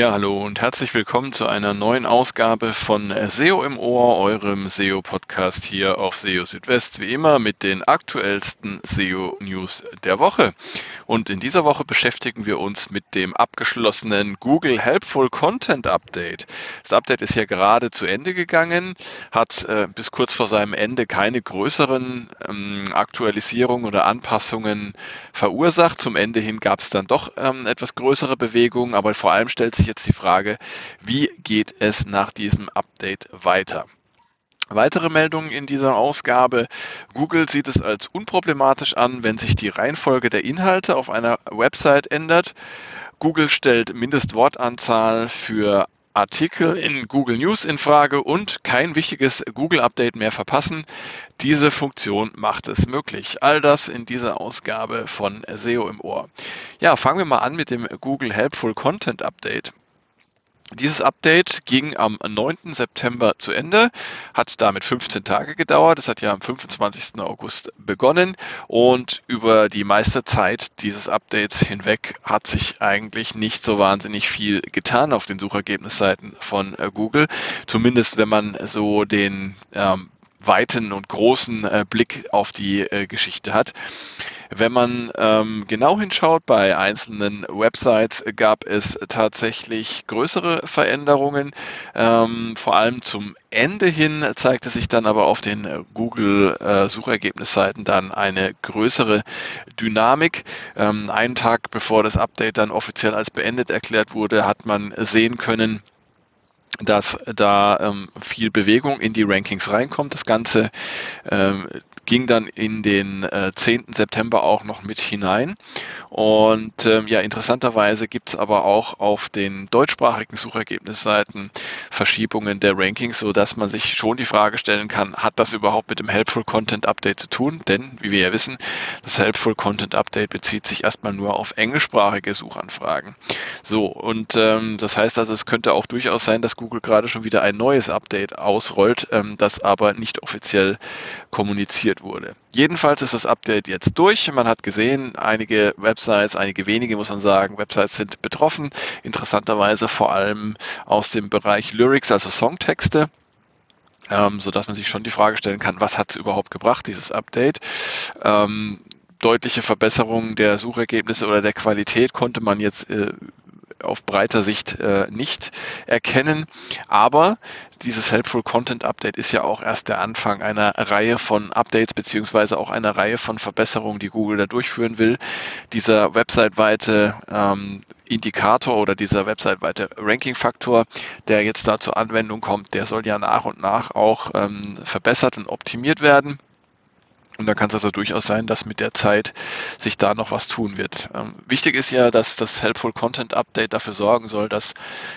Ja, hallo und herzlich willkommen zu einer neuen Ausgabe von SEO im Ohr, eurem SEO-Podcast hier auf SEO Südwest, wie immer mit den aktuellsten SEO-News der Woche. Und in dieser Woche beschäftigen wir uns mit dem abgeschlossenen Google Helpful Content Update. Das Update ist ja gerade zu Ende gegangen, hat äh, bis kurz vor seinem Ende keine größeren ähm, Aktualisierungen oder Anpassungen verursacht. Zum Ende hin gab es dann doch ähm, etwas größere Bewegungen, aber vor allem stellt sich jetzt die Frage, wie geht es nach diesem Update weiter? Weitere Meldungen in dieser Ausgabe. Google sieht es als unproblematisch an, wenn sich die Reihenfolge der Inhalte auf einer Website ändert. Google stellt Mindestwortanzahl für Artikel in Google News in Frage und kein wichtiges Google-Update mehr verpassen. Diese Funktion macht es möglich. All das in dieser Ausgabe von SEO im Ohr. Ja, fangen wir mal an mit dem Google Helpful Content Update. Dieses Update ging am 9. September zu Ende, hat damit 15 Tage gedauert. Es hat ja am 25. August begonnen und über die meiste Zeit dieses Updates hinweg hat sich eigentlich nicht so wahnsinnig viel getan auf den Suchergebnisseiten von äh, Google. Zumindest wenn man so den ähm, weiten und großen äh, Blick auf die äh, Geschichte hat. Wenn man ähm, genau hinschaut, bei einzelnen Websites gab es tatsächlich größere Veränderungen. Ähm, vor allem zum Ende hin zeigte sich dann aber auf den Google-Suchergebnisseiten äh, dann eine größere Dynamik. Ähm, einen Tag bevor das Update dann offiziell als beendet erklärt wurde, hat man sehen können, dass da ähm, viel Bewegung in die Rankings reinkommt. Das Ganze ähm, ging dann in den äh, 10. September auch noch mit hinein. Und ähm, ja, interessanterweise gibt es aber auch auf den deutschsprachigen Suchergebnisseiten Verschiebungen der Rankings, so dass man sich schon die Frage stellen kann, hat das überhaupt mit dem Helpful Content Update zu tun? Denn, wie wir ja wissen, das Helpful Content Update bezieht sich erstmal nur auf englischsprachige Suchanfragen. So, und ähm, das heißt also, es könnte auch durchaus sein, dass Google gerade schon wieder ein neues Update ausrollt, ähm, das aber nicht offiziell kommuniziert wurde. Jedenfalls ist das Update jetzt durch. Man hat gesehen, einige Websites, einige wenige muss man sagen, Websites sind betroffen. Interessanterweise vor allem aus dem Bereich Lyrics, also Songtexte. Ähm, so dass man sich schon die Frage stellen kann, was hat es überhaupt gebracht, dieses Update? Ähm, deutliche Verbesserungen der Suchergebnisse oder der Qualität konnte man jetzt äh, auf breiter Sicht äh, nicht erkennen. Aber dieses Helpful Content Update ist ja auch erst der Anfang einer Reihe von Updates beziehungsweise auch einer Reihe von Verbesserungen, die Google da durchführen will. Dieser websiteweite ähm, Indikator oder dieser websiteweite Ranking-Faktor, der jetzt da zur Anwendung kommt, der soll ja nach und nach auch ähm, verbessert und optimiert werden. Und da kann es also durchaus sein, dass mit der Zeit sich da noch was tun wird. Ähm, wichtig ist ja, dass das Helpful Content Update dafür sorgen soll, dass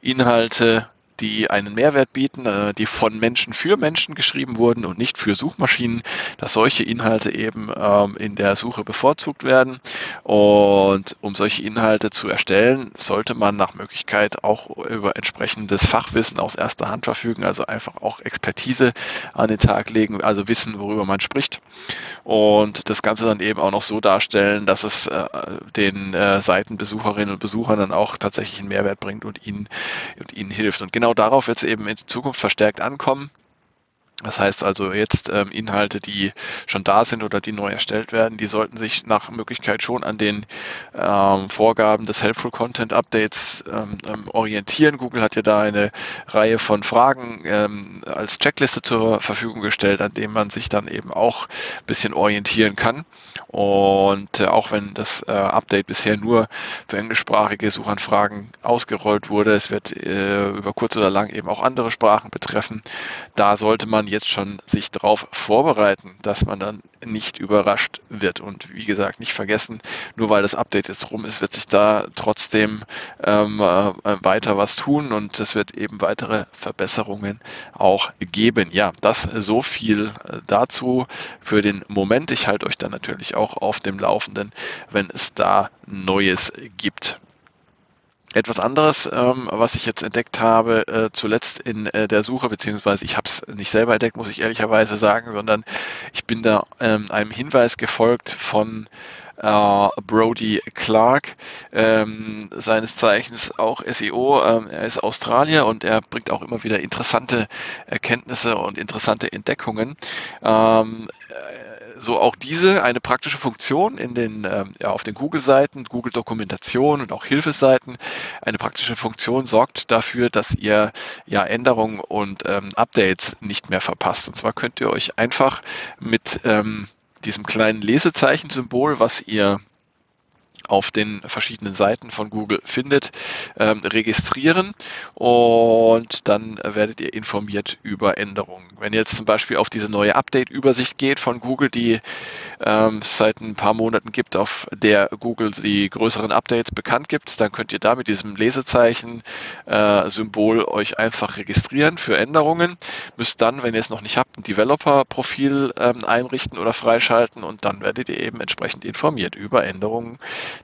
Inhalte die einen Mehrwert bieten, äh, die von Menschen für Menschen geschrieben wurden und nicht für Suchmaschinen, dass solche Inhalte eben ähm, in der Suche bevorzugt werden. Und um solche Inhalte zu erstellen, sollte man nach Möglichkeit auch über entsprechendes Fachwissen aus erster Hand verfügen, also einfach auch Expertise an den Tag legen, also wissen, worüber man spricht. Und das Ganze dann eben auch noch so darstellen, dass es äh, den äh, Seitenbesucherinnen und Besuchern dann auch tatsächlich einen Mehrwert bringt und ihnen, und ihnen hilft. Und genau genau darauf wird es eben in Zukunft verstärkt ankommen. Das heißt also jetzt ähm, Inhalte, die schon da sind oder die neu erstellt werden, die sollten sich nach Möglichkeit schon an den ähm, Vorgaben des Helpful Content Updates ähm, ähm orientieren. Google hat ja da eine Reihe von Fragen ähm, als Checkliste zur Verfügung gestellt, an dem man sich dann eben auch ein bisschen orientieren kann. Und äh, auch wenn das äh, Update bisher nur für englischsprachige Suchanfragen ausgerollt wurde, es wird äh, über kurz oder lang eben auch andere Sprachen betreffen, da sollte man jetzt schon sich darauf vorbereiten, dass man dann nicht überrascht wird. Und wie gesagt, nicht vergessen, nur weil das Update jetzt rum ist, wird sich da trotzdem ähm, äh, weiter was tun und es wird eben weitere Verbesserungen auch geben. Ja, das so viel äh, dazu für den Moment. Ich halte euch dann natürlich auch auf dem Laufenden, wenn es da Neues gibt. Etwas anderes, ähm, was ich jetzt entdeckt habe, äh, zuletzt in äh, der Suche, beziehungsweise ich habe es nicht selber entdeckt, muss ich ehrlicherweise sagen, sondern ich bin da ähm, einem Hinweis gefolgt von äh, Brody Clark, ähm, seines Zeichens auch SEO. Ähm, er ist Australier und er bringt auch immer wieder interessante Erkenntnisse und interessante Entdeckungen. Ähm, so auch diese eine praktische Funktion in den, ähm, ja, auf den Google-Seiten, Google-Dokumentation und auch Hilfeseiten. Eine praktische Funktion sorgt dafür, dass ihr ja Änderungen und ähm, Updates nicht mehr verpasst. Und zwar könnt ihr euch einfach mit ähm, diesem kleinen Lesezeichen-Symbol, was ihr auf den verschiedenen Seiten von Google findet, ähm, registrieren und dann werdet ihr informiert über Änderungen. Wenn ihr jetzt zum Beispiel auf diese neue Update-Übersicht geht von Google, die ähm, es seit ein paar Monaten gibt, auf der Google die größeren Updates bekannt gibt, dann könnt ihr da mit diesem Lesezeichen-Symbol äh, euch einfach registrieren für Änderungen. Müsst dann, wenn ihr es noch nicht habt, ein Developer-Profil ähm, einrichten oder freischalten und dann werdet ihr eben entsprechend informiert über Änderungen,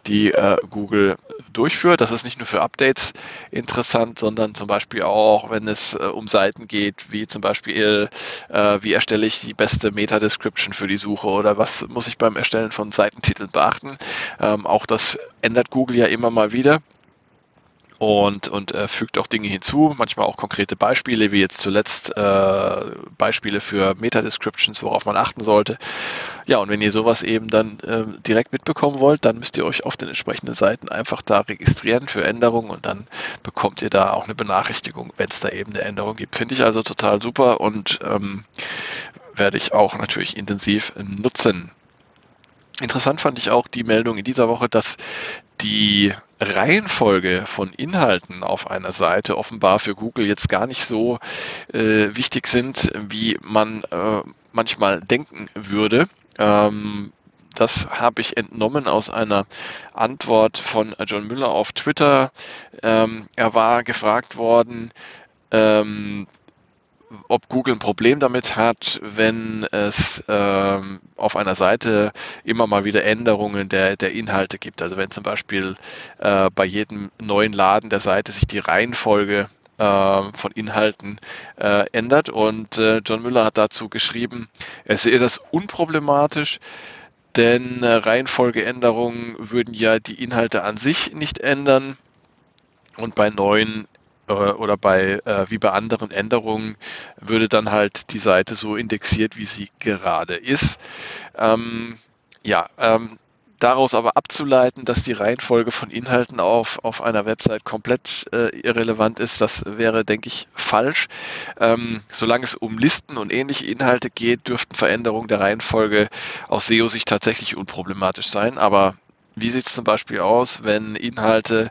die äh, Google durchführt. Das ist nicht nur für Updates interessant, sondern zum Beispiel auch, wenn es äh, um Seiten geht, wie zum Beispiel, äh, wie erstelle ich die beste Meta-Description für die Suche oder was muss ich beim Erstellen von Seitentiteln beachten. Ähm, auch das ändert Google ja immer mal wieder und, und äh, fügt auch Dinge hinzu, manchmal auch konkrete Beispiele, wie jetzt zuletzt äh, Beispiele für Meta-Descriptions, worauf man achten sollte. Ja, und wenn ihr sowas eben dann äh, direkt mitbekommen wollt, dann müsst ihr euch auf den entsprechenden Seiten einfach da registrieren für Änderungen und dann bekommt ihr da auch eine Benachrichtigung, wenn es da eben eine Änderung gibt. Finde ich also total super und ähm, werde ich auch natürlich intensiv nutzen. Interessant fand ich auch die Meldung in dieser Woche, dass die Reihenfolge von Inhalten auf einer Seite offenbar für Google jetzt gar nicht so äh, wichtig sind, wie man äh, manchmal denken würde. Ähm, das habe ich entnommen aus einer Antwort von John Müller auf Twitter. Ähm, er war gefragt worden, ähm, ob Google ein Problem damit hat, wenn es ähm, auf einer Seite immer mal wieder Änderungen der, der Inhalte gibt. Also wenn zum Beispiel äh, bei jedem neuen Laden der Seite sich die Reihenfolge äh, von Inhalten äh, ändert. Und äh, John Müller hat dazu geschrieben, er sehe das unproblematisch, denn äh, Reihenfolgeänderungen würden ja die Inhalte an sich nicht ändern. Und bei neuen oder bei äh, wie bei anderen Änderungen würde dann halt die Seite so indexiert, wie sie gerade ist. Ähm, ja, ähm, daraus aber abzuleiten, dass die Reihenfolge von Inhalten auf, auf einer Website komplett äh, irrelevant ist, das wäre, denke ich, falsch. Ähm, solange es um Listen und ähnliche Inhalte geht, dürften Veränderungen der Reihenfolge aus SEO-Sicht tatsächlich unproblematisch sein. Aber wie sieht es zum Beispiel aus, wenn Inhalte,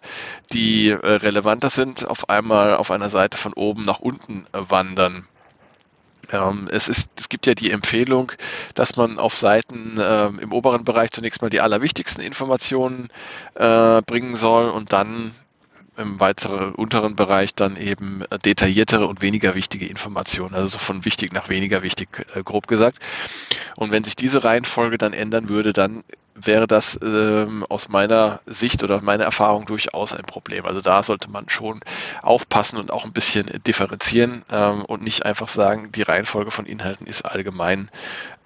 die äh, relevanter sind, auf einmal auf einer Seite von oben nach unten äh, wandern? Ähm, es, ist, es gibt ja die Empfehlung, dass man auf Seiten ähm, im oberen Bereich zunächst mal die allerwichtigsten Informationen äh, bringen soll und dann im weiteren unteren Bereich dann eben detailliertere und weniger wichtige Informationen, also von wichtig nach weniger wichtig, äh, grob gesagt. Und wenn sich diese Reihenfolge dann ändern würde, dann wäre das ähm, aus meiner Sicht oder meiner Erfahrung durchaus ein Problem. Also da sollte man schon aufpassen und auch ein bisschen differenzieren ähm, und nicht einfach sagen, die Reihenfolge von Inhalten ist allgemein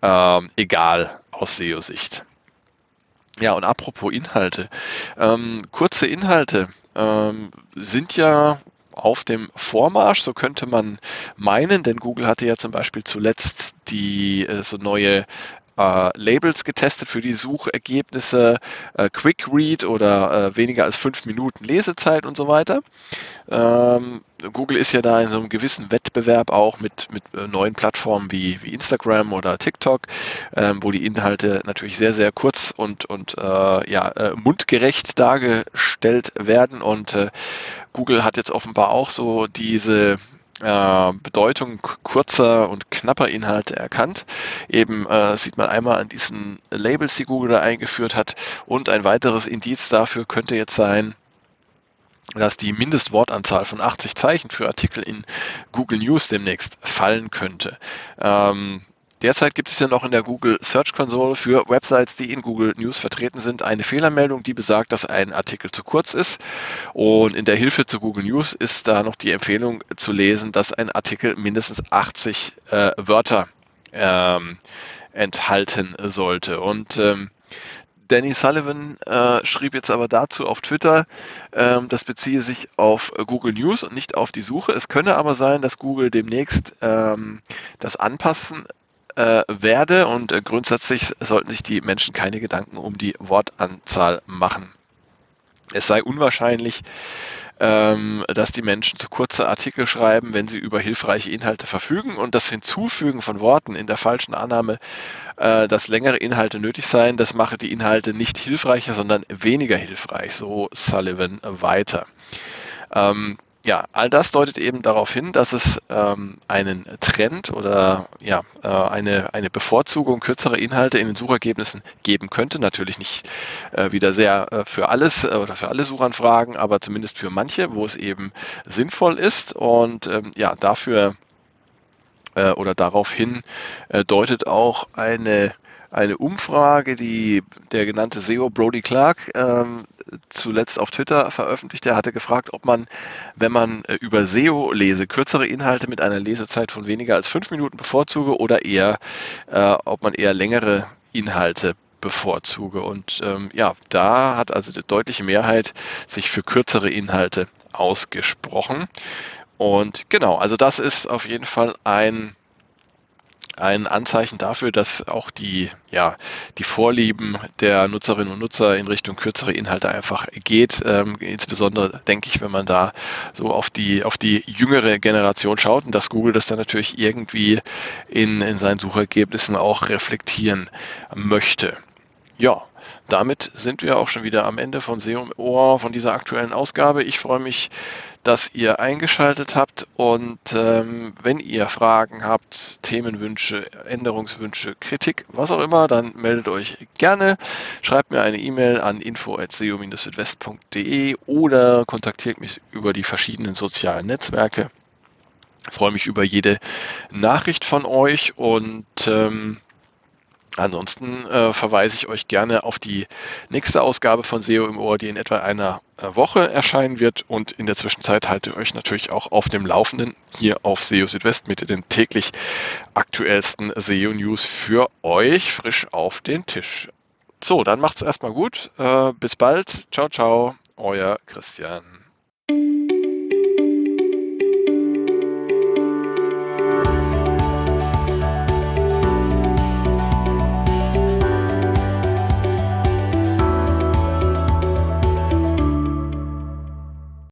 ähm, egal aus SEO-Sicht. Ja, und apropos Inhalte. Ähm, kurze Inhalte ähm, sind ja auf dem Vormarsch, so könnte man meinen, denn Google hatte ja zum Beispiel zuletzt die äh, so neue äh, Labels getestet für die Suchergebnisse, äh, Quick Read oder äh, weniger als fünf Minuten Lesezeit und so weiter. Ähm, Google ist ja da in so einem gewissen Wettbewerb auch mit, mit äh, neuen Plattformen wie, wie Instagram oder TikTok, ähm, wo die Inhalte natürlich sehr, sehr kurz und, und äh, ja, äh, mundgerecht dargestellt werden. Und äh, Google hat jetzt offenbar auch so diese äh, Bedeutung kurzer und knapper Inhalte erkannt. Eben äh, sieht man einmal an diesen Labels, die Google da eingeführt hat. Und ein weiteres Indiz dafür könnte jetzt sein, dass die Mindestwortanzahl von 80 Zeichen für Artikel in Google News demnächst fallen könnte. Ähm, Derzeit gibt es ja noch in der Google Search Console für Websites, die in Google News vertreten sind, eine Fehlermeldung, die besagt, dass ein Artikel zu kurz ist. Und in der Hilfe zu Google News ist da noch die Empfehlung zu lesen, dass ein Artikel mindestens 80 äh, Wörter ähm, enthalten sollte. Und ähm, Danny Sullivan äh, schrieb jetzt aber dazu auf Twitter, ähm, das beziehe sich auf Google News und nicht auf die Suche. Es könne aber sein, dass Google demnächst ähm, das anpassen äh, werde und äh, grundsätzlich sollten sich die Menschen keine Gedanken um die Wortanzahl machen. Es sei unwahrscheinlich, ähm, dass die Menschen zu kurze Artikel schreiben, wenn sie über hilfreiche Inhalte verfügen und das Hinzufügen von Worten in der falschen Annahme, äh, dass längere Inhalte nötig seien, das mache die Inhalte nicht hilfreicher, sondern weniger hilfreich, so Sullivan weiter. Ähm, ja, all das deutet eben darauf hin, dass es ähm, einen Trend oder ja, äh, eine, eine Bevorzugung kürzerer Inhalte in den Suchergebnissen geben könnte. Natürlich nicht äh, wieder sehr äh, für alles äh, oder für alle Suchanfragen, aber zumindest für manche, wo es eben sinnvoll ist. Und ähm, ja, dafür äh, oder daraufhin äh, deutet auch eine eine Umfrage, die der genannte SEO Brody Clark ähm, zuletzt auf Twitter veröffentlicht. Er hatte gefragt, ob man, wenn man äh, über SEO lese, kürzere Inhalte mit einer Lesezeit von weniger als fünf Minuten bevorzuge oder eher, äh, ob man eher längere Inhalte bevorzuge. Und ähm, ja, da hat also die deutliche Mehrheit sich für kürzere Inhalte ausgesprochen. Und genau, also das ist auf jeden Fall ein ein Anzeichen dafür, dass auch die, ja, die Vorlieben der Nutzerinnen und Nutzer in Richtung kürzere Inhalte einfach geht. Ähm, insbesondere denke ich, wenn man da so auf die, auf die jüngere Generation schaut und dass Google das dann natürlich irgendwie in, in seinen Suchergebnissen auch reflektieren möchte. Ja, damit sind wir auch schon wieder am Ende von SEO Ohr von dieser aktuellen Ausgabe. Ich freue mich, dass ihr eingeschaltet habt und ähm, wenn ihr Fragen habt, Themenwünsche, Änderungswünsche, Kritik, was auch immer, dann meldet euch gerne. Schreibt mir eine E-Mail an info@seo-südwest.de oder kontaktiert mich über die verschiedenen sozialen Netzwerke. Ich freue mich über jede Nachricht von euch und ähm, Ansonsten äh, verweise ich euch gerne auf die nächste Ausgabe von SEO im Ohr, die in etwa einer äh, Woche erscheinen wird. Und in der Zwischenzeit haltet ihr euch natürlich auch auf dem Laufenden hier auf SEO Südwest mit den täglich aktuellsten SEO-News für euch frisch auf den Tisch. So, dann macht's erstmal gut. Äh, bis bald. Ciao, ciao. Euer Christian.